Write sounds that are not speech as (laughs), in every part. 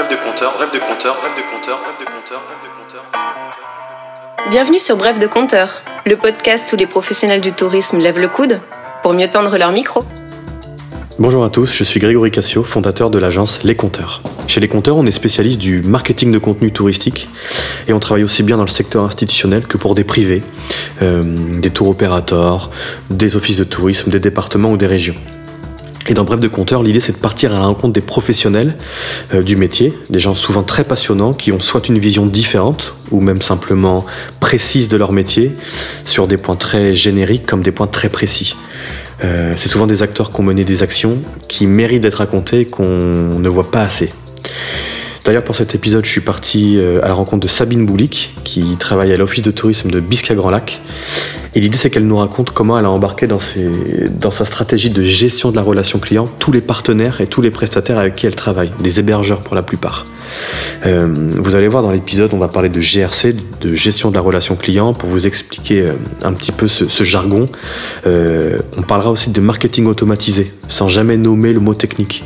rêve de compteur, rêve de compteur, rêve de compteur, rêve de compteur, rêve de compteur. Bienvenue sur Bref de compteur, le podcast où les professionnels du tourisme lèvent le coude pour mieux tendre leur micro. Bonjour à tous, je suis Grégory Cassio, fondateur de l'agence Les Compteurs. Chez Les Compteurs, on est spécialiste du marketing de contenu touristique et on travaille aussi bien dans le secteur institutionnel que pour des privés, euh, des tours opérateurs, des offices de tourisme, des départements ou des régions. Et dans Bref de Compteur, l'idée c'est de partir à la rencontre des professionnels euh, du métier, des gens souvent très passionnants qui ont soit une vision différente ou même simplement précise de leur métier sur des points très génériques comme des points très précis. Euh, c'est souvent des acteurs qui ont mené des actions qui méritent d'être racontées et qu'on ne voit pas assez. D'ailleurs, pour cet épisode, je suis parti euh, à la rencontre de Sabine Boulic, qui travaille à l'office de tourisme de Bisca Grand Lac et l'idée, c'est qu'elle nous raconte comment elle a embarqué dans, sa stratégie de gestion de la relation client tous les partenaires et tous les prestataires avec qui elle travaille, des hébergeurs pour la plupart. Euh, vous allez voir dans l'épisode, on va parler de GRC, de gestion de la relation client, pour vous expliquer euh, un petit peu ce, jargon. Euh, on parlera aussi de marketing automatisé, sans jamais nommer le mot technique.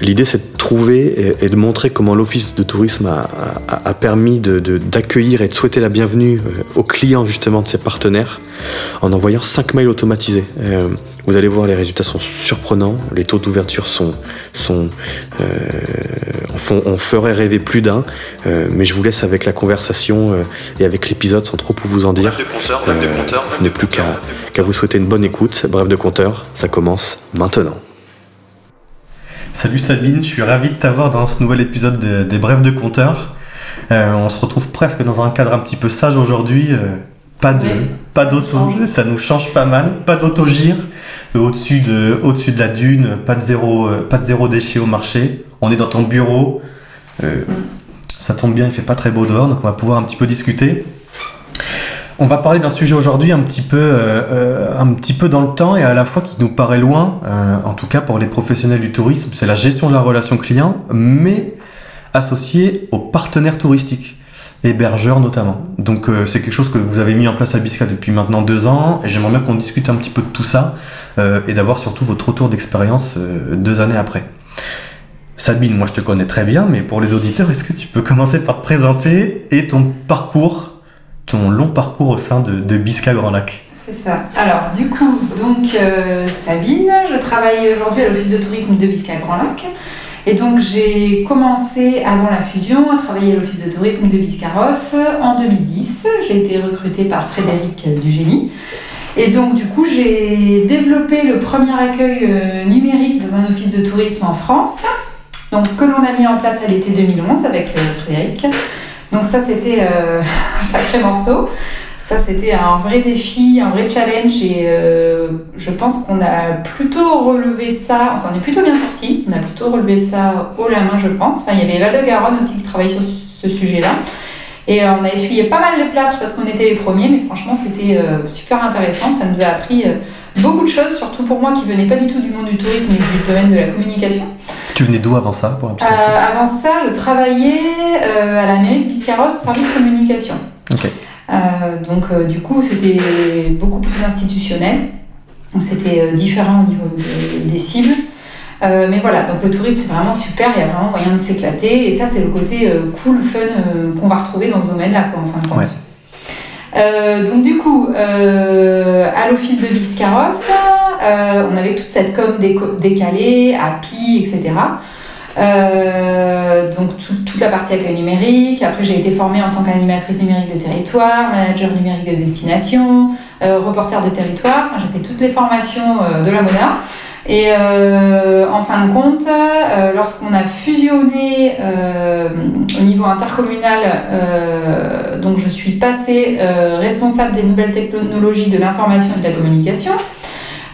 L'idée, c'est de trouver et, de montrer comment l'Office de tourisme a, permis d'accueillir de, et de souhaiter la bienvenue aux clients justement ses partenaires en envoyant 5 mails automatisés. Euh, vous allez voir, les résultats sont surprenants, les taux d'ouverture sont, sont euh, on, ferait rêver plus d'un, euh, mais je vous laisse avec la conversation et avec l'épisode sans trop vous en dire. Bref de compteur, je n'ai plus qu'à vous souhaiter une bonne écoute. Bref de compteur, ça commence maintenant. Salut Sabine, je suis ravi de t'avoir dans ce nouvel épisode des, Brefs de compteur. on se retrouve presque dans un cadre un petit peu sage aujourd'hui. Pas de, pas d'auto, ça nous change pas mal. Pas d'autogire au-dessus de, au-dessus de la dune, pas de zéro, euh, pas de zéro déchet au marché. On est dans ton bureau. Euh. Ça tombe bien, il fait pas très beau dehors, donc on va pouvoir un petit peu discuter. On va parler d'un sujet aujourd'hui euh, un petit peu dans le temps et à la fois qui nous paraît loin, en tout cas pour les professionnels du tourisme, c'est la gestion de la relation client, mais associée aux partenaires touristiques hébergeurs notamment. Donc euh, c'est quelque chose que vous avez mis en place à Bisca depuis maintenant deux ans et j'aimerais bien qu'on discute un petit peu de tout ça euh, et d'avoir surtout votre retour d'expérience euh, deux années après. Sabine, moi je te connais très bien, mais pour les auditeurs, est-ce que tu peux (laughs) commencer par te présenter et ton parcours, ton long parcours au sein de, de Bisca Grand Lac? C'est ça. Alors, du coup, donc Sabine, je travaille aujourd'hui à l'Office de tourisme de Bisca Grand Lac. Et donc j'ai commencé avant la fusion à travailler à l'office de tourisme de Biscarrosse en 2010. J'ai été recrutée par Frédéric Dugénie. Et donc du coup j'ai développé le premier accueil euh, numérique dans un office de tourisme en France, donc que l'on a mis en place à l'été 2011 avec euh, Frédéric. Donc ça c'était euh, (laughs) un sacré morceau. Ça, c'était un vrai défi, un vrai challenge et euh, je pense qu'on a plutôt relevé ça, on s'en est plutôt bien sorti, on a plutôt relevé ça haut la main, je pense. Enfin, il y avait Val de Garonne aussi qui travaillait sur ce sujet-là. Et euh, on a essuyé pas mal de plâtre parce qu'on était les premiers, mais franchement, c'était euh, super intéressant. Ça nous a appris beaucoup de choses, surtout pour moi qui venais pas du tout du monde du tourisme, mais du domaine de la communication. Tu venais d'où avant ça pour un petit Avant ça, je travaillais à la mairie de Biscarrosse, service communication. Ok. Euh, donc euh, du coup, c'était beaucoup plus institutionnel. C'était euh, différent au niveau des cibles. mais voilà, donc le tourisme c'est vraiment super, il y a vraiment moyen de s'éclater et ça c'est le côté cool, fun qu'on va retrouver dans ce domaine-là en fin de compte. donc du coup, à l'office de Biscarrosse, on avait toute cette com décalée, API, etc. Euh, donc toute la partie accueil numérique. Après, j'ai été formée en tant qu'animatrice numérique de territoire, manager numérique de destination, euh, reporter de territoire. J'ai fait toutes les formations euh, de la MONA. Et en fin de compte, lorsqu'on a fusionné au niveau intercommunal, donc je suis passée responsable des nouvelles technologies de l'information et de la communication.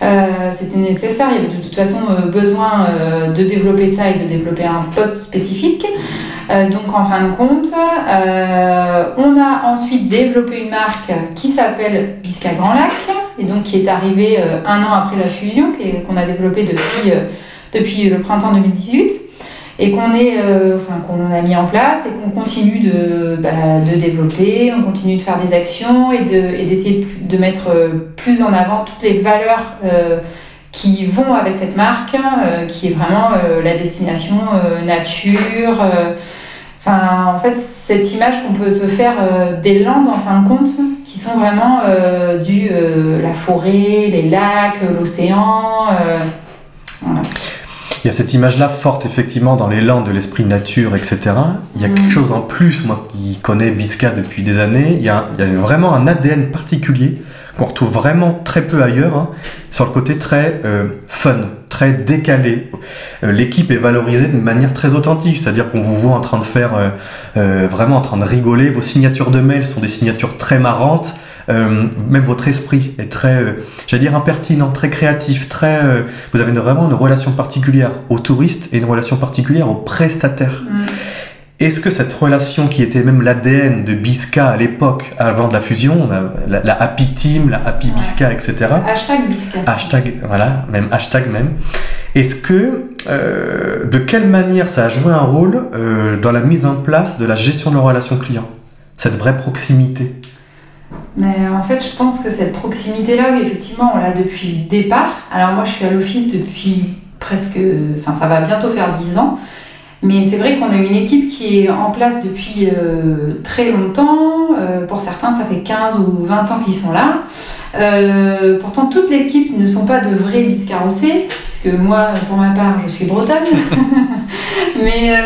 Euh, c'était nécessaire, il y avait de toute façon euh, besoin euh, de développer ça et de développer un poste spécifique. donc en fin de compte, on a ensuite développé une marque qui s'appelle Bisca Grand Lac, et donc qui est arrivée un an après la fusion, qu'on a développée depuis, depuis le printemps 2018 et qu'on euh, qu'on a mis en place et qu'on continue de, bah, de, développer, on continue de faire des actions et d'essayer de, mettre euh, plus en avant toutes les valeurs euh, qui vont avec cette marque, qui est vraiment la destination nature. Enfin, en fait, cette image qu'on peut se faire des Landes, en fin de compte, qui sont vraiment du la forêt, les lacs, l'océan. Il y a cette image-là forte, effectivement, dans l'élan de l'esprit nature, etc. Il y a quelque mm. chose en plus, moi qui connais Bisca depuis des années, il y a, vraiment un ADN particulier qu'on retrouve vraiment très peu ailleurs, hein, sur le côté très euh, fun, très décalé. Euh, l'équipe est valorisée de manière très authentique, c'est-à-dire qu'on vous voit en train de faire, euh, vraiment en train de rigoler, vos signatures de mail sont des signatures très marrantes, euh, même votre esprit est très, euh, j'allais dire impertinent, très créatif, très. Euh, vous avez vraiment une relation particulière aux touristes et une relation particulière aux prestataires. Mm. Est-ce que cette relation qui était même l'ADN de Bisca à l'époque, avant de la fusion, la, Happy Team, la Happy Bisca, etc. Hashtag Bisca. Hashtag, voilà, même hashtag même. Est-ce que, de quelle manière ça a joué un rôle dans la mise en place de la gestion de la relation client? Cette vraie proximité? Mais en fait, je pense que cette proximité-là, oui, effectivement, on l'a depuis le départ. Alors moi, je suis à l'office depuis presque, enfin, ça va bientôt faire 10 ans. Mais c'est vrai qu'on a une équipe qui est en place depuis euh, très longtemps. Euh, pour certains, ça fait 15 ou 20 ans qu'ils sont là. Euh, pourtant, toute l'équipe ne sont pas de vrais biscarrossés, puisque moi, pour ma part, je suis bretonne. (laughs) mais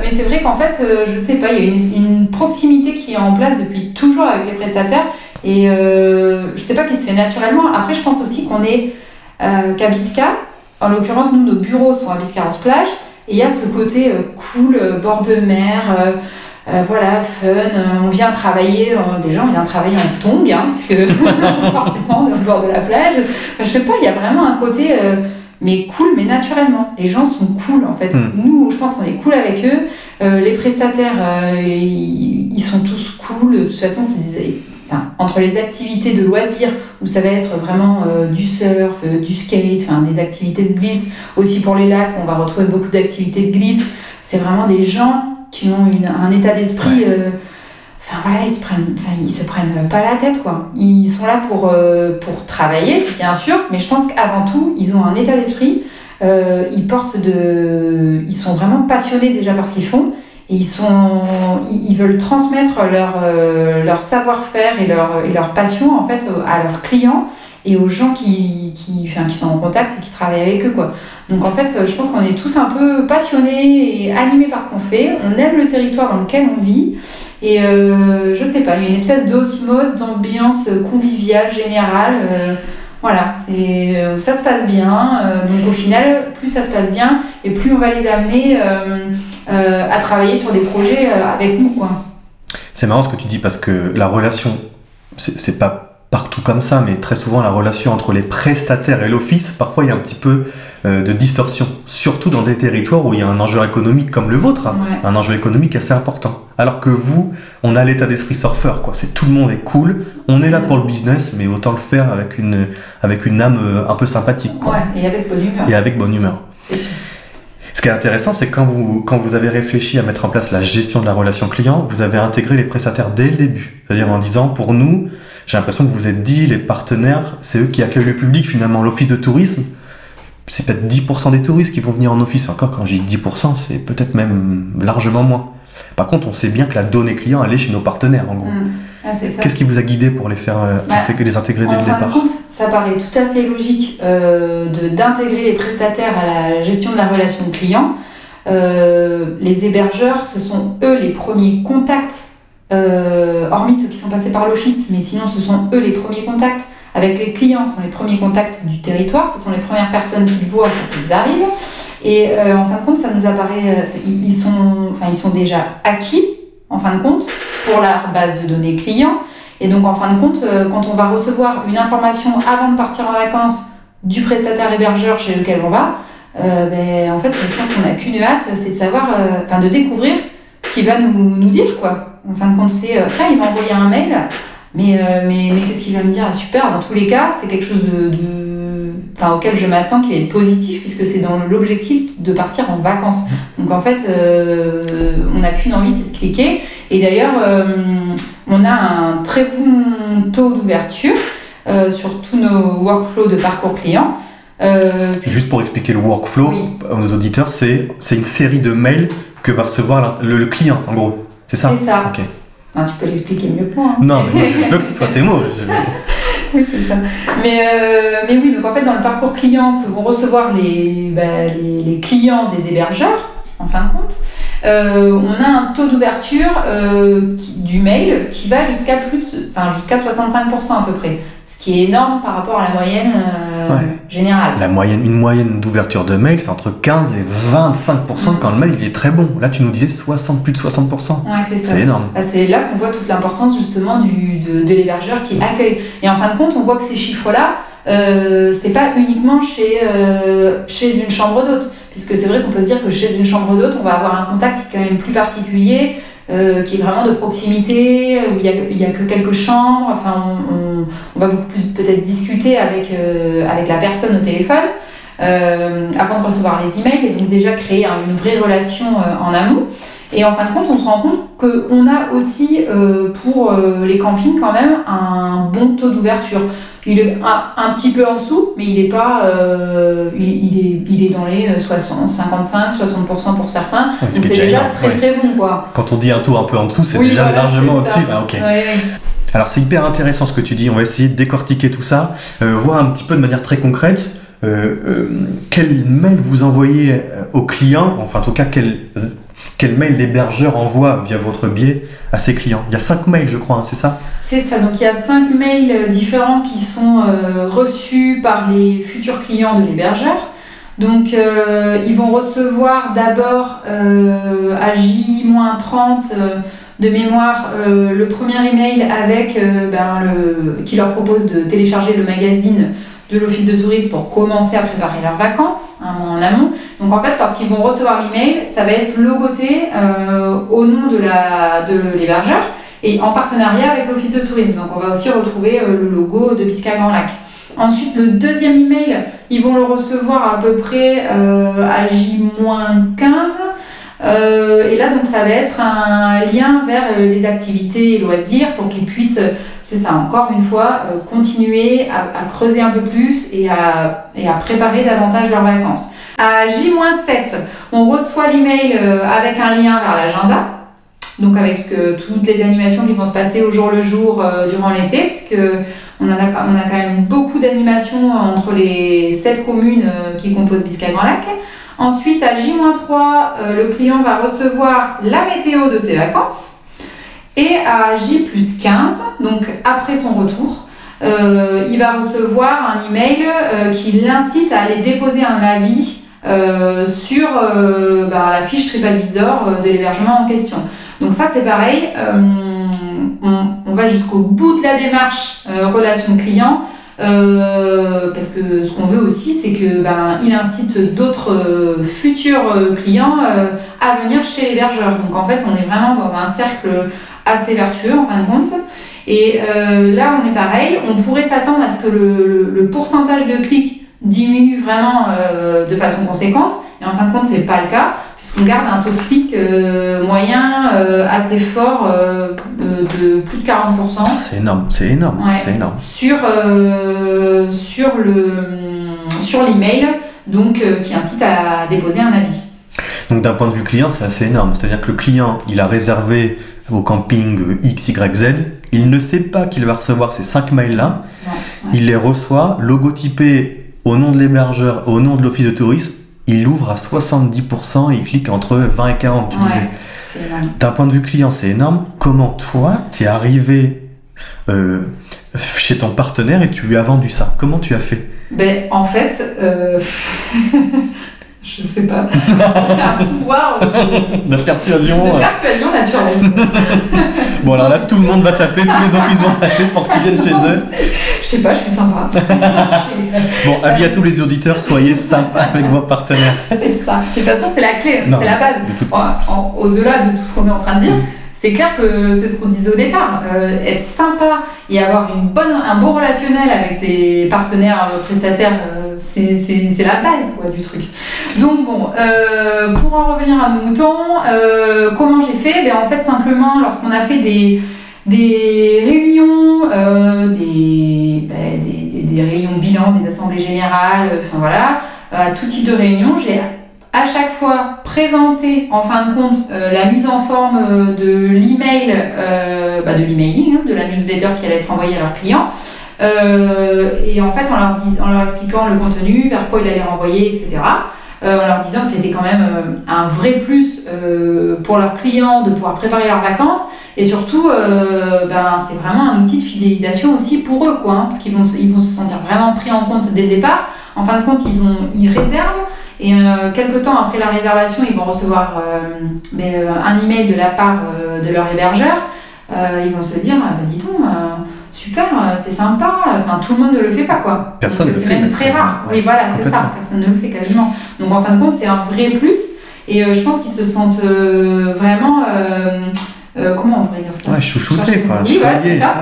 mais c'est vrai qu'en fait, je sais pas, il y a une, une, proximité qui est en place depuis toujours avec les prestataires. Et je sais pas qui se fait naturellement. Après, je pense aussi qu'on est qu'à Bisca. En l'occurrence, nous, nos bureaux sont à Biscarros Plage. Et il y a ce côté euh, cool, euh, bord de mer, euh, voilà, fun. on vient travailler, déjà on vient travailler en tongue, hein, puisque (laughs) forcément on est au bord de la plage. je sais pas, il y a vraiment un côté, mais cool, mais naturellement. Les gens sont cool en fait. Hmm. Nous, je pense qu'on est cool avec eux. les prestataires, ils, sont tous cool. De toute façon, c'est des entre les activités de loisirs, où ça va être vraiment euh, du surf, euh, du skate, des activités de glisse, aussi pour les lacs, on va retrouver beaucoup d'activités de glisse. C'est vraiment des gens qui ont un état d'esprit. Euh, enfin voilà, ils se prennent, ils se prennent pas la tête quoi. Ils sont là pour, pour travailler, bien sûr, mais je pense qu'avant tout, ils ont un état d'esprit. ils portent de, ils sont vraiment passionnés déjà par ce qu'ils font ils, sont, ils veulent transmettre leur, euh, leur savoir-faire et leur, et leur passion en fait à leurs clients et aux gens qui, qui, enfin, qui sont en contact et qui travaillent avec eux. Quoi. Donc en fait, je pense qu'on est tous un peu passionnés et animés par ce qu'on fait. On aime le territoire dans lequel on vit. Et euh, je sais pas, il y a une espèce d'osmose, d'ambiance conviviale, générale. Euh, voilà, ça se passe bien. Euh, donc au final, plus ça se passe bien et plus on va les amener à travailler sur des projets avec nous. Quoi. C'est marrant ce que tu dis parce que la relation, c'est, c'est pas partout comme ça, mais très souvent la relation entre les prestataires et l'office, parfois il y a un petit peu de distorsion, surtout dans des territoires où il y a un enjeu économique comme le vôtre, hein. un enjeu économique assez important. Alors que vous, on a l'état d'esprit surfeur, quoi. C'est tout le monde est cool, on est là pour le business, mais autant le faire avec une, avec une âme euh, un peu sympathique. Ouais, et avec bonne humeur. Et avec bonne humeur. Ce qui est intéressant, c'est quand vous, quand vous avez réfléchi à mettre en place la gestion de la relation client, vous avez intégré les prestataires dès le début. C'est-à-dire en disant, pour nous, j'ai l'impression que vous êtes dit, les partenaires, c'est eux qui accueillent le public, finalement, l'office de tourisme. C'est peut-être 10% des touristes qui vont venir en office. Encore, quand je dis 10%, c'est peut-être même largement moins. Par contre, on sait bien que la donnée client, elle est chez nos partenaires, en gros. Mm. Ah, Qu'est-ce qui vous a guidé pour les faire euh, bah, les intégrer dès le départ compte, Ça paraît tout à fait logique euh, d'intégrer les prestataires à la gestion de la relation client. Euh, les hébergeurs, ce sont eux les premiers contacts, hormis ceux qui sont passés par l'office, mais sinon ce sont eux les premiers contacts avec les clients, ce sont les premiers contacts du territoire, ce sont les premières personnes qu'ils voient quand ils arrivent. Et euh, en fin de compte, ça nous apparaît, euh, ils, sont, enfin, ils sont déjà acquis, en fin de compte, pour la base de données clients. Et donc, en fin de compte, euh, quand on va recevoir une information avant de partir en vacances du prestataire hébergeur chez lequel on va, ben, en fait, je pense qu'on n'a qu'une hâte, c'est de savoir, enfin, de découvrir ce qu'il va nous, nous, dire, quoi. En fin de compte, c'est, tiens, il m'a envoyé un mail, mais, mais, mais qu'est-ce qu'il va me dire? Ah, Super, dans tous les cas, c'est quelque chose de enfin, auquel je m'attends qui va être positif puisque c'est dans l'objectif de partir en vacances. Donc en fait, euh, on n'a qu'une envie, c'est de cliquer. Et d'ailleurs, euh, on a un très bon taux d'ouverture euh, sur tous nos workflows de parcours client. Juste pour expliquer le workflow Oui. aux auditeurs, c'est c'est une série de mails que va recevoir le, le client, en gros. C'est ça C'est ça. Non, tu peux l'expliquer mieux que moi. hein. Non, mais moi, je veux que ce soit tes mots. Je- (laughs) Oui, (laughs) c'est ça. Mais, euh, mais oui, donc en fait, dans le parcours client que vont recevoir les, bah, les, les clients des hébergeurs, en fin de compte, euh, on a un taux d'ouverture euh, du mail qui va jusqu'à plus de, enfin, jusqu'à 65% à peu près. Ce qui est énorme par rapport à la moyenne euh, Ouais. générale. La moyenne, une moyenne d'ouverture de mail, c'est entre 15 et 25% quand le mail il est très bon. Là, tu nous disais 60, plus de 60%. Ouais, c'est ça. C'est énorme. Bah, c'est là qu'on voit toute l'importance justement du, de, de l'hébergeur qui accueille. Et en fin de compte, on voit que ces chiffres-là, euh, c'est pas uniquement chez, euh, chez une chambre d'hôte. Puisque c'est vrai qu'on peut se dire que chez une chambre d'hôte, on va avoir un contact qui est quand même plus particulier, euh, qui est vraiment de proximité, où il y a, a que quelques chambres. Enfin, on, va beaucoup plus peut-être discuter avec, euh, avec la personne au téléphone. euh, avant de recevoir les emails et donc déjà créer un- une vraie relation en amont. Et en fin de compte, on se rend compte qu'on a aussi euh, pour euh, les campings quand même un bon taux d'ouverture. Il est un, un petit peu en dessous, mais il est pas, euh, il, il est, il est dans les euh, 60, 55, 60% pour certains. Ouais, Donc c'est déjà énorme, très ouais. très bon quoi. Quand on dit un taux un peu en dessous, c'est Oui, déjà voilà, largement au-dessus. Ah, ok. Ouais, ouais. Alors c'est hyper intéressant ce que tu dis, on va essayer de décortiquer tout ça, voir un petit peu de manière très concrète euh, euh, quel mail vous envoyez aux clients, enfin en tout cas quel, quel mail l'hébergeur envoie via votre biais à ses clients. Il y a cinq mails je crois, hein, c'est ça C'est ça, donc il y a cinq mails différents qui sont euh, reçus par les futurs clients de l'hébergeur. Donc euh, ils vont recevoir d'abord euh, à J-30 euh, de mémoire euh, le premier email avec euh, ben, qui leur propose de télécharger le magazine de l'office de tourisme pour commencer à préparer leurs vacances un mois en amont. Donc en fait, lorsqu'ils vont recevoir l'email, ça va être logoté euh, au nom de la- de l'hébergeur et en partenariat avec l'office de tourisme. Donc on va aussi retrouver euh, le logo de Bisca Grand Lac. Ensuite, le deuxième email, ils vont le recevoir à peu près euh, à J-15. Euh, et là, donc, ça va être un lien vers euh, les activités et loisirs pour qu'ils puissent, c'est ça, encore une fois, euh, continuer à, creuser un peu plus et à, et à préparer davantage leurs vacances. À J-7, on reçoit l'email avec un lien vers l'agenda. Donc avec toutes les animations qui vont se passer au jour le jour durant l'été, puisque on, a, on a quand même beaucoup d'animations entre les sept communes qui composent Biscay Grand Lac. Ensuite, à J-3, euh, le client va recevoir la météo de ses vacances. Et à J plus 15, donc après son retour, euh, il va recevoir un email euh, qui l'incite à aller déposer un avis sur bah, la fiche TripAdvisor de l'hébergement en question. Donc ça c'est pareil, on, va jusqu'au bout de la démarche relation client. Euh, parce que ce qu'on veut aussi, c'est que ben, il incite d'autres euh, futurs euh, clients à venir chez l'hébergeur. Donc en fait, on est vraiment dans un cercle assez vertueux en fin de compte. Et là, on est pareil. On pourrait s'attendre à ce que le, le- pourcentage de clics diminue vraiment de façon conséquente. Et en fin de compte, c'est pas le cas, puisqu'on garde un taux de clic euh, moyen euh, assez fort euh, de, plus de 40%. C'est énorme, c'est énorme, Ouais. c'est énorme. sur, sur le sur l'email donc qui incite à déposer un avis. Donc d'un point de vue client, c'est assez énorme. C'est-à-dire que le client, il a réservé au camping euh, X, Y, Z, il ne sait pas qu'il va recevoir ces cinq mails-là, Ouais, il les reçoit, logotypés au nom de l'hébergeur, au nom de l'office de tourisme, il ouvre à 70% et il clique entre 20 et 40, tu Ouais. D'un point de vue client, c'est énorme. Comment toi, t'es arrivé euh, chez ton partenaire et tu lui as vendu ça? Comment tu as fait? Ben, en fait, euh, (laughs) je sais pas, un pouvoir de, (laughs) La persuasion. de persuasion naturelle. Bon alors là, tout le monde va taper, tous les offices vont taper pour que tu viennes chez eux. Je sais pas, je suis sympa. (laughs) Bon, avis à tous les auditeurs, soyez sympas avec vos partenaires. c'est ça. De toute façon, c'est la clé, c'est la base. Au-delà de tout ce qu'on est en train de dire, c'est clair que c'est ce qu'on disait au départ. Euh, être sympa et avoir une bonne, un bon relationnel avec ses partenaires euh, prestataires, euh, c'est la base quoi, du truc. Donc bon, pour en revenir à nos moutons, comment j'ai fait? Ben, En fait, simplement, lorsqu'on a fait des, des réunions, des, ben, des, des- des réunions bilan des assemblées générales, enfin voilà, à tout type de réunion. J'ai à chaque fois présenté en fin de compte la mise en forme de l'email, bah, de l'emailing, hein, de la newsletter qui allait être envoyée à leurs clients. et en fait, en leur, leur expliquant le contenu, vers quoi il allait renvoyer, etc. en leur disant que c'était quand même un vrai plus pour leurs clients de pouvoir préparer leurs vacances et surtout, euh, ben, c'est vraiment un outil de fidélisation aussi pour eux, quoi, hein, parce qu'ils vont, ils vont se sentir vraiment pris en compte dès le départ. En fin de compte, ils, ont, ils réservent, et euh, quelques temps après la réservation, ils vont recevoir euh, mais, euh, un email de la part de leur hébergeur. ils vont se dire, ah, bah, dis donc, super, c'est sympa, enfin, tout le monde ne le fait pas, quoi. Personne ne le fait. C'est même très rare. Oui, voilà, c'est ça, personne ne le fait quasiment. Donc, en fin de compte, c'est un vrai plus, et je pense qu'ils se sentent vraiment euh, comment on pourrait dire ça? Ouais, chouchouté, quoi. Oui, ouais, c'est ça.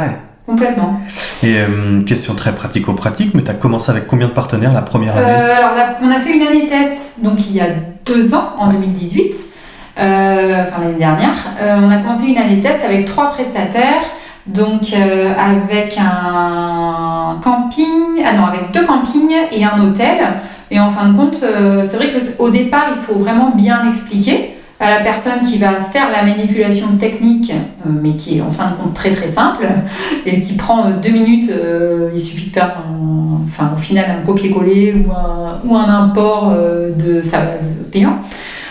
Complètement. Et euh, question très pratico-pratique, mais tu as commencé avec combien de partenaires la première année euh, Alors, on a fait une année test, donc il y a deux ans, en 2018, enfin l'année dernière. on a commencé une année test avec trois prestataires, donc avec un camping, ah non, avec deux campings et un hôtel. Et en fin de compte, c'est vrai qu'au départ, il faut vraiment bien expliquer à la personne qui va faire la manipulation technique, euh, mais qui est en fin de compte très très simple, (laughs) et qui prend euh, deux minutes, euh, il suffit de faire enfin, au final un copier-coller ou un, ou un import de sa base payant.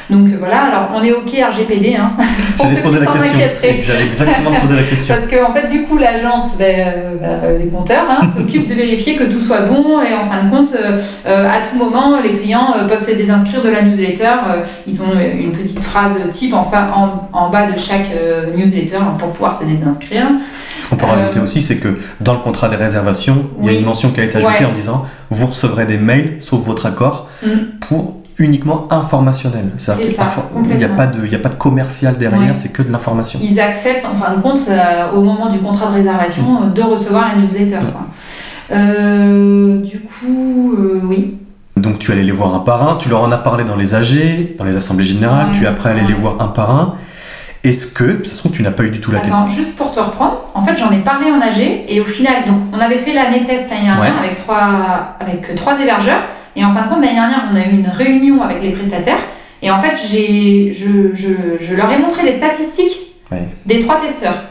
Donc voilà, alors on est OK RGPD. Hein, pour ceux qui s'en inquiéteraient. J'allais exactement poser la question. (laughs) Parce qu'en en fait, du coup, l'agence, ben, ben, les compteurs, hein, (laughs) s'occupe de vérifier que tout soit bon et en fin de compte, euh, à tout moment, les clients euh, peuvent se désinscrire de la newsletter. Euh, ils ont une petite phrase type en, en, en bas de chaque newsletter pour pouvoir se désinscrire. Ce qu'on peut rajouter aussi, c'est que dans le contrat des réservations, il y a une mention qui a été ajoutée en disant vous recevrez des mails, sauf votre accord, mm. pour uniquement informationnel. Ça, Il n'y a, pas de, a pas de commercial derrière, c'est que de l'information. Ils acceptent, en fin de compte, euh, au moment du contrat de réservation, mm. euh, de recevoir la newsletter. Euh, du coup, oui. Donc tu allais les voir un par un, tu leur en as parlé dans les AG, dans les assemblées générales, tu es après allé les voir un par un. Est-ce que, ça se trouve, tu n'as pas eu du tout la Attends, juste pour te reprendre, en fait, j'en ai parlé en AG et au final, donc, on avait fait l'année test l'année dernière avec, trois, avec trois hébergeurs. Et en fin de compte, l'année dernière, on a eu une réunion avec les prestataires. Et en fait, j'ai, je, je, je, leur ai montré les statistiques des trois testeurs.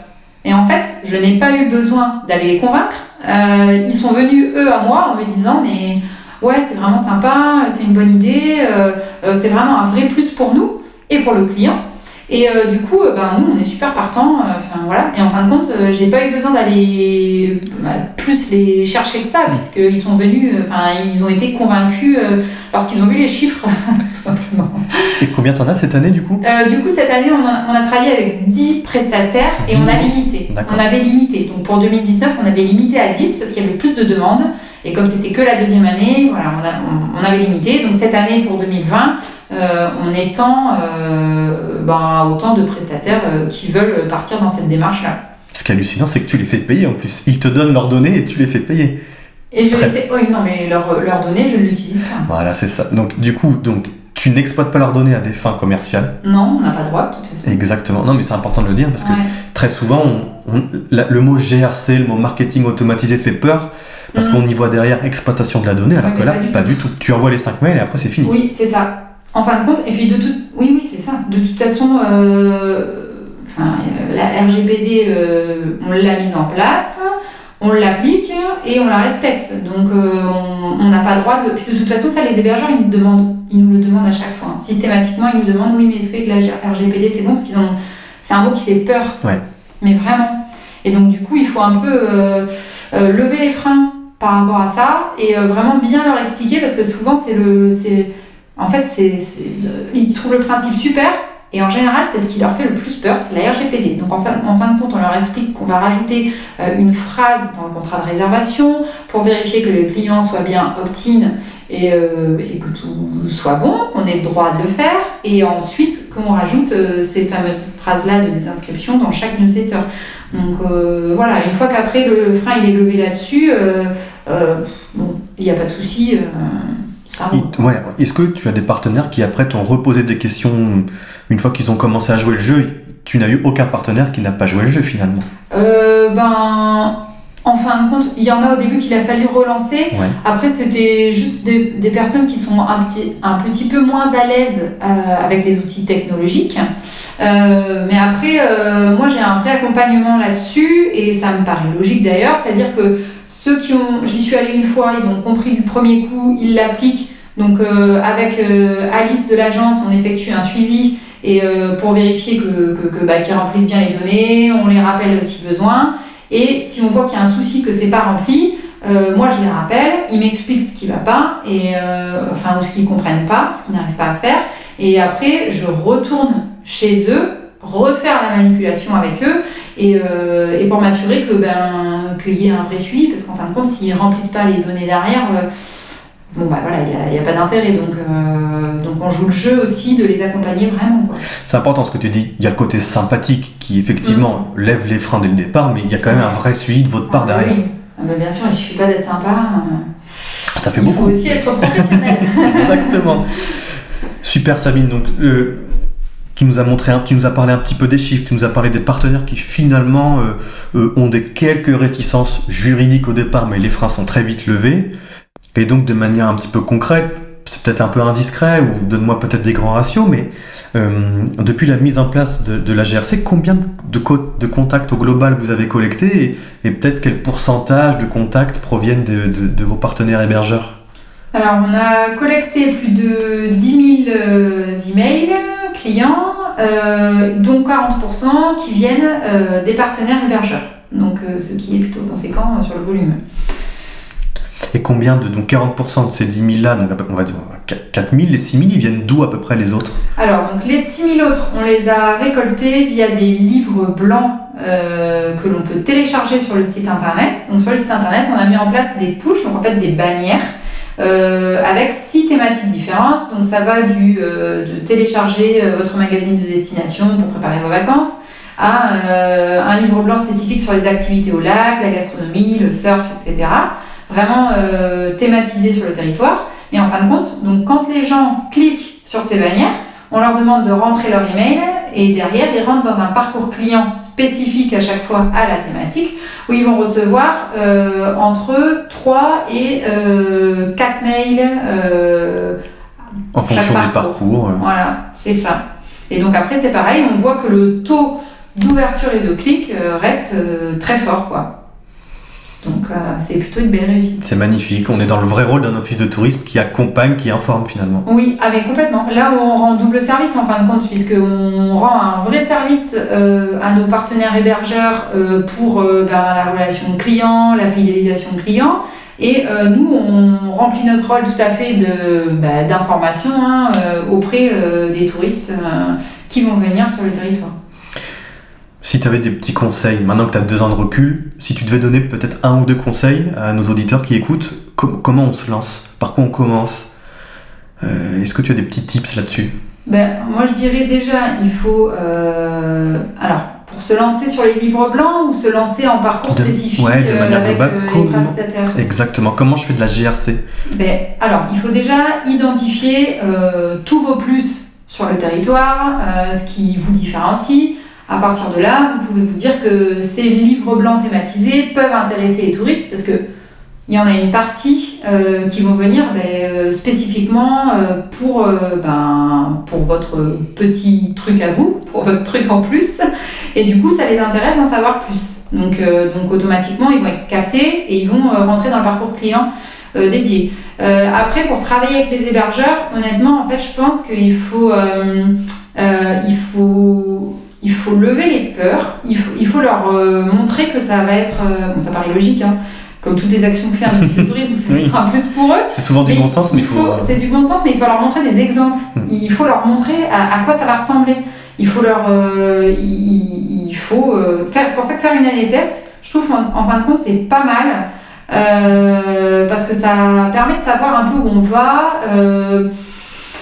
Et en fait, je n'ai pas eu besoin d'aller les convaincre. Euh, ils sont venus, eux, à moi, en me disant, mais ouais, c'est vraiment sympa, c'est une bonne idée, euh, euh, c'est vraiment un vrai plus pour nous et pour le client. Et euh, du coup, euh, ben, nous, on est super partants. Euh, enfin voilà. Et en fin de compte, j'ai pas eu besoin d'aller bah, plus les chercher que ça, puisqu'ils sont venus, enfin, ils ont été convaincus lorsqu'ils ont vu les chiffres, (laughs) tout simplement. Et combien t'en as cette année, du coup? Du coup, cette année, on a, travaillé avec 10 prestataires et on a limité. On avait limité. Donc pour 2019, on avait limité à 10 parce qu'il y avait plus de demandes. Et comme c'était que la deuxième année, voilà, on, on, avait limité. Donc cette année, pour 2020, euh, on étend euh, ben, autant de prestataires euh, qui veulent partir dans cette démarche-là. Ce qui est hallucinant, c'est que tu les fais payer en plus. Ils te donnent leurs données et tu les fais payer. Et je les fais. Oui, non, mais leurs données, je ne l'utilise pas. Voilà, c'est ça. Donc, du coup, donc, tu n'exploites pas leurs données à des fins commerciales. Non, on n'a pas le droit, de toute façon. Exactement. Non, mais c'est important de le dire parce que très souvent, le mot GRC, le mot marketing automatisé fait peur parce mm. qu'on y voit derrière exploitation de la donnée, alors que là, pas, du, tout. Tu envoies les 5 mails et après, c'est fini. Oui, c'est ça. En fin de compte, et puis de toute, oui, oui, c'est ça. De toute façon, euh, enfin, la RGPD, euh, on l'a mise en place, on l'applique et on la respecte. Donc, euh, on n'a pas le droit de. Puis de toute façon, ça, les hébergeurs, ils nous, demandent, ils nous le demandent à chaque fois. Systématiquement, ils nous demandent, oui, mais est-ce que la RGPD, c'est bon? Parce qu'ils ont. C'est un mot qui fait peur. Ouais. Mais vraiment. Et donc, du coup, il faut un peu lever les freins par rapport à ça et vraiment bien leur expliquer parce que souvent, c'est le. C'est, en fait, c'est, ils trouvent le principe super, et en général, c'est ce qui leur fait le plus peur, c'est la RGPD. Donc en fin, de compte, on leur explique qu'on va rajouter euh, une phrase dans le contrat de réservation pour vérifier que le client soit bien opt-in et, euh, que tout soit bon, qu'on ait le droit de le faire, et ensuite qu'on rajoute euh, ces fameuses phrases-là de désinscription dans chaque newsletter. Donc voilà, une fois qu'après le frein il est levé là-dessus, il n'y a pas de souci. Ouais. Est-ce que tu as des partenaires qui après t'ont reposé des questions une fois qu'ils ont commencé à jouer le jeu Tu n'as eu aucun partenaire qui n'a pas joué le jeu finalement? Euh, Ben, en fin de compte, il y en a au début qu'il a fallu relancer. Ouais. Après, c'était juste des, des personnes qui sont un petit, un petit peu moins à l'aise euh, avec les outils technologiques. Euh, mais après, moi, j'ai un vrai accompagnement là-dessus et ça me paraît logique d'ailleurs. C'est-à-dire que ceux qui ont, j'y suis allée une fois, ils ont compris du premier coup, ils l'appliquent. Donc, euh, avec euh, Alice de l'agence, on effectue un suivi et euh, pour vérifier que, que, bah, qu'ils remplissent bien les données, on les rappelle si besoin. Et si on voit qu'il y a un souci que c'est pas rempli, moi je les rappelle, ils m'expliquent ce qui va pas, et, enfin, ou ce qu'ils comprennent pas, ce qu'ils n'arrivent pas à faire. Et après, je retourne chez eux, refaire la manipulation avec eux, et, euh, et pour m'assurer que ben qu'il y ait un vrai suivi, parce qu'en fin de compte, s'ils remplissent pas les données derrière, euh, bon bah voilà, il n'y a, a, pas d'intérêt. Donc, euh, donc on joue le jeu aussi de les accompagner vraiment. C'est important ce que tu dis. Il y a le côté sympathique qui effectivement mmh. lève les freins dès le départ, mais il y a quand même un vrai suivi de votre part ah, derrière. Oui. Ah, bah, bien sûr, il suffit pas d'être sympa. Ça fait il beaucoup. faut aussi être professionnel. (laughs) Exactement. Super Sabine, donc euh, tu nous as montré, tu nous as parlé un petit peu des chiffres, tu nous as parlé des partenaires qui finalement euh, euh, ont des quelques réticences juridiques au départ, mais les freins sont très vite levés. Et donc de manière un petit peu concrète, c'est peut-être un peu indiscret ou donne-moi peut-être des grands ratios, mais euh, depuis la mise en place de, la GRC, combien de, de, contacts au global vous avez collecté et, peut-être quel pourcentage de contacts proviennent de, vos partenaires hébergeurs? Alors on a collecté plus de 10 000 euh, emails clients, euh, dont 40% qui viennent euh, des partenaires hébergeurs, donc euh, ce qui est plutôt conséquent sur le volume. Et combien de, donc 40% de ces 10 000 là, donc on va dire 4 000, les 6 000, ils viennent d'où à peu près les autres? Alors, donc les 6 000 autres, on les a récoltés via des livres blancs euh, que l'on peut télécharger sur le site internet. Donc sur le site internet, on a mis en place des push, donc en fait des bannières, euh, avec six thématiques différentes. Donc ça va du, euh, de télécharger votre magazine de destination pour préparer vos vacances, à un livre blanc spécifique sur les activités au lac, la gastronomie, le surf, etc vraiment euh, thématisé sur le territoire. Et en fin de compte, donc quand les gens cliquent sur ces bannières, on leur demande de rentrer leur email et derrière ils rentrent dans un parcours client spécifique à chaque fois à la thématique où ils vont recevoir euh, entre 3 et euh, 4 mails euh, en fonction parcours. du parcours. Voilà, c'est ça. Et donc après c'est pareil, on voit que le taux d'ouverture et de clic euh, reste euh, très fort quoi. Donc euh, c'est plutôt une belle réussite. C'est magnifique, on est dans le vrai rôle d'un office de tourisme qui accompagne, qui informe finalement. Oui, ah mais complètement. Là on rend double service en fin de compte, puisqu'on rend un vrai service euh, à nos partenaires hébergeurs euh, pour ben, la relation client, la fidélisation client. Et nous, on remplit notre rôle tout à fait d'information bah, hein, auprès des touristes qui vont venir sur le territoire. Si tu avais des petits conseils, maintenant que tu as deux ans de recul, si tu devais donner peut-être un ou deux conseils à nos auditeurs qui écoutent, com comment on se lance? Par quoi on commence? Euh, Est-ce que tu as des petits tips là-dessus? Ben, Moi, je dirais déjà, il faut... Euh, alors, pour se lancer sur les livres blancs ou se lancer en parcours de, spécifique ouais, de manière avec globale, euh, les prestataires? Exactement. Comment je fais de la GRC ben, Alors, il faut déjà identifier tous vos plus sur le territoire, ce qui vous différencie, à partir de là, vous pouvez vous dire que ces livres blancs thématisés peuvent intéresser les touristes parce que il y en a une partie euh, qui vont venir ben, euh, spécifiquement euh, pour, ben, pour votre petit truc à vous, pour votre truc en plus. Et du coup, ça les intéresse d'en savoir plus. Donc, donc automatiquement, ils vont être captés et ils vont rentrer dans le parcours client dédié. après, pour travailler avec les hébergeurs, honnêtement, en fait, je pense qu'il faut, il faut il faut lever les peurs, il faut, il faut leur euh, montrer que ça va être. Euh, bon, ça paraît logique, hein, comme toutes les actions que fait un office de tourisme, c'est oui. un plus pour eux. C'est souvent du bon sens, mais il faut. faut c'est du bon sens, mais il faut leur montrer des exemples. Hmm. Il faut leur montrer à, à, quoi ça va ressembler. Il faut leur. Euh, il, il, faut faire. C'est pour ça que faire une année test, je trouve en, en fin de compte, c'est pas mal. parce que ça permet de savoir un peu où on va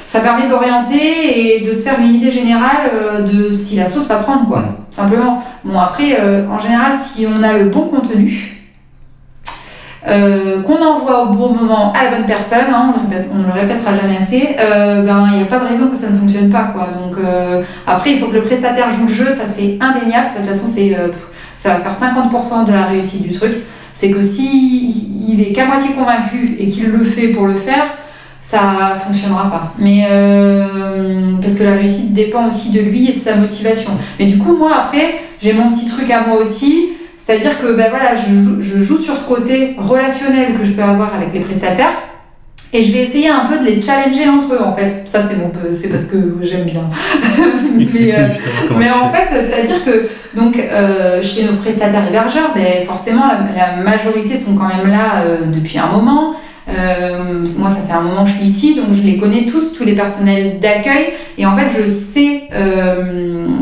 ça permet d'orienter et de se faire une idée générale euh, de si la sauce va prendre, quoi. Mmh. Simplement. Bon, après, euh, en général, si on a le bon contenu, euh, qu'on envoie au bon moment à la bonne personne, hein, on, le répète, on le répétera jamais assez, euh, ben il n'y a pas de raison que ça ne fonctionne pas, quoi. Donc euh, après, il faut que le prestataire joue le jeu, ça c'est indéniable, parce que de toute façon, c'est ça va faire 50% de la réussite du truc. C'est que si il est qu'à moitié convaincu et qu'il le fait pour le faire, ça fonctionnera pas. Mais euh, parce que la réussite dépend aussi de lui et de sa motivation. Mais du coup, moi après, j'ai mon petit truc à moi aussi. C'est-à-dire que ben voilà, je, je joue sur ce côté relationnel que je peux avoir avec les prestataires et je vais essayer un peu de les challenger entre eux en fait. Ça c'est mon c'est parce que j'aime bien. (laughs) mais, euh, mais en fait, c'est-à-dire que donc euh, chez nos prestataires hébergeurs, ben, forcément la, majorité sont quand même là depuis un moment. Moi, ça fait un moment que je suis ici, donc je les connais tous, tous les personnels d'accueil. Et en fait, je sais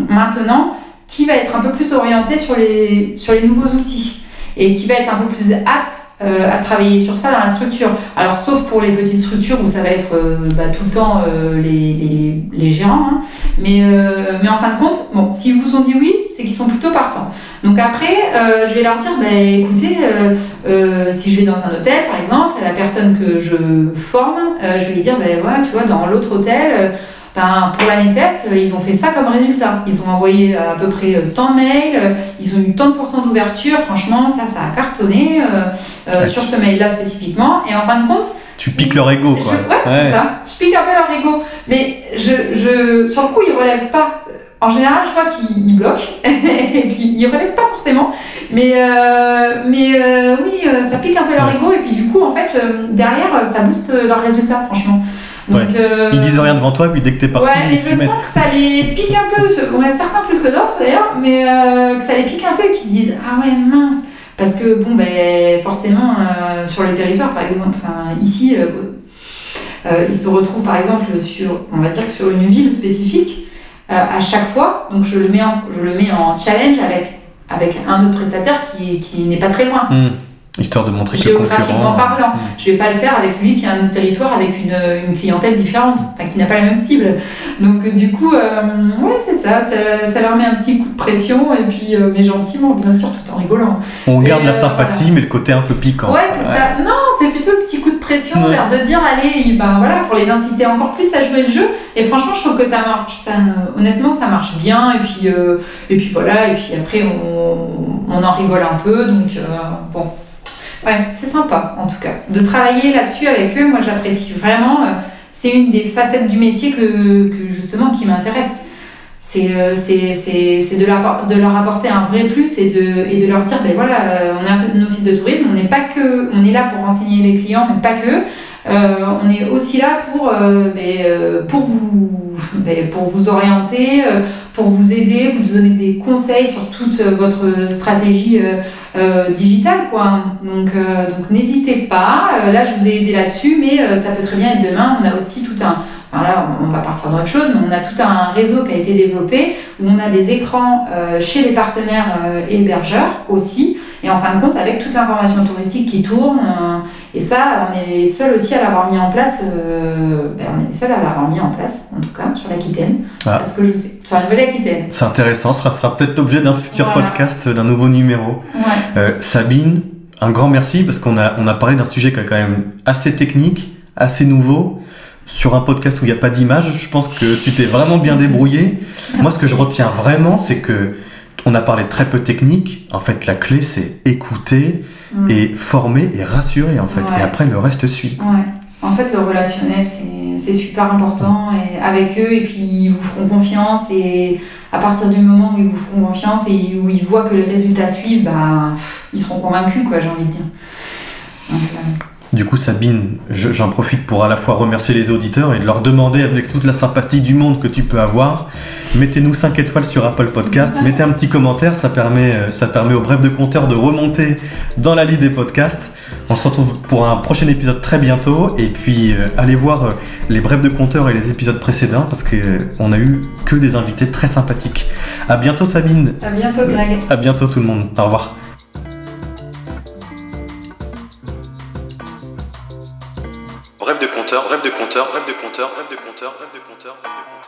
maintenant qui va être un peu plus orienté sur les, sur les nouveaux outils et qui va être un peu plus apte euh, à travailler sur ça dans la structure. Alors, sauf pour les petites structures où ça va être euh, bah, tout le temps euh, les, les, les, gérants. Hein. Mais, mais en fin de compte, bon, s'ils vous ont dit oui, c'est qu'ils sont plutôt partants. Donc après, je vais leur dire, bah, écoutez, si je vais dans un hôtel, par exemple, la personne que je forme, je vais lui dire, bah, tu vois, dans l'autre hôtel, ben, pour l'année test, ils ont fait ça comme résultat. Ils ont envoyé à peu près euh, tant de mails, euh, ils ont eu tant de pourcents d'ouverture. Franchement, ça, ça a cartonné euh, sur ce mail-là spécifiquement. Et en fin de compte, tu piques leur ego, quoi. ouais, c'est ça. Je pique un peu leur ego. Mais je, je, sur le coup, ils relèvent pas. En général, je vois qu'ils bloquent. (laughs) et puis, ils relèvent pas forcément. Mais, mais oui, ça pique un peu leur ego. Et puis, du coup, en fait, derrière, ça booste leurs résultats, franchement. Euh, Ils disent rien devant toi, puis dès que t'es parti, ouais, ils je sens que ça les pique un peu, ouais, certains plus que d'autres d'ailleurs, mais euh, que ça les pique un peu et qu'ils se disent Ah ouais, mince Parce que, bon, ben, forcément, euh, sur le territoire, par exemple, enfin, ici, ils se retrouvent par exemple sur, on va dire que sur une ville spécifique, à chaque fois, donc je le mets en, je le mets en challenge avec, avec un autre prestataire qui, qui n'est pas très loin. Hmm. Histoire de montrer que le concurrent... parlant. Mm. Je vais pas le faire avec celui qui a un autre territoire avec une, une clientèle différente, enfin qui n'a pas la même cible. Donc du coup, euh, ouais, c'est ça, ça, leur met un petit coup de pression et puis, euh, mais gentiment, bien sûr, tout en rigolant. On garde la euh, sympathie, mais le côté un peu piquant. Ouais, c'est ça. Non, c'est plutôt un petit coup de pression, l'air de dire, allez, ben voilà, pour les inciter encore plus à jouer le jeu. Et franchement, je trouve que ça marche. Ça, honnêtement, ça marche bien. Et puis, et puis voilà, et puis après, on, on en rigole un peu. Donc bon. Ouais, c'est sympa en tout cas. De travailler là-dessus avec eux, moi j'apprécie vraiment. Euh, c'est une des facettes du métier que, que justement qui m'intéresse. C'est euh, de, leur, de leur apporter un vrai plus et de, et de leur dire, ben voilà, euh, on est un office de tourisme, on n'est pas que, on est là pour renseigner les clients, mais pas que. on est aussi là pour, ben, pour, vous, (laughs) ben, pour vous orienter, pour vous aider, vous donner des conseils sur toute votre stratégie digital quoi. Donc, euh, donc n'hésitez pas. Euh, là, je vous ai aidé là-dessus, mais ça peut très bien être demain. On a aussi tout un. Alors là, on va partir dans autre chose, mais on a tout un réseau qui a été développé où on a des écrans chez les partenaires hébergeurs aussi. Et en fin de compte, avec toute l'information touristique qui tourne, euh, et ça, on est les seuls aussi à l'avoir mis en place, euh, ben, on est les seuls à l'avoir mis en place, en tout cas, sur l'Aquitaine. Ah. Parce que je sais, sur la Nouvelle-Aquitaine. C'est intéressant, ça fera peut-être l'objet d'un futur podcast, d'un nouveau numéro. Euh, Sabine, un grand merci, parce qu'on a, on a parlé d'un sujet qui est quand même assez technique, assez nouveau sur un podcast où il n'y a pas d'image, je pense que tu t'es vraiment bien débrouillé. Moi, ce que je retiens vraiment, c'est que on a parlé très peu technique. En fait, la clé, c'est écouter mm. et former et rassurer, en fait. Et après, le reste suit. Ouais. En fait, le relationnel, c'est super important et avec eux. Et puis, ils vous feront confiance. Et à partir du moment où ils vous feront confiance et où ils voient que les résultats suivent, bah, ils seront convaincus, quoi, j'ai envie de dire. Donc, du coup, Sabine, j'en profite pour à la fois remercier les auditeurs et de leur demander, avec toute la sympathie du monde que tu peux avoir, mettez-nous 5 étoiles sur Apple Podcast, (laughs) mettez un petit commentaire, ça permet, euh, ça permet au Bref de Compteur de remonter dans la liste des podcasts. On se retrouve pour un prochain épisode très bientôt. Et puis, euh, allez voir euh, les Brefs de Compteur et les épisodes précédents parce qu'on a eu que des invités très sympathiques. À bientôt, Sabine. À bientôt, Greg. À bientôt, tout le monde. Au revoir. Compteur, rêve de compteur, rêve de compteur, rêve de compteur, rêve de compteur.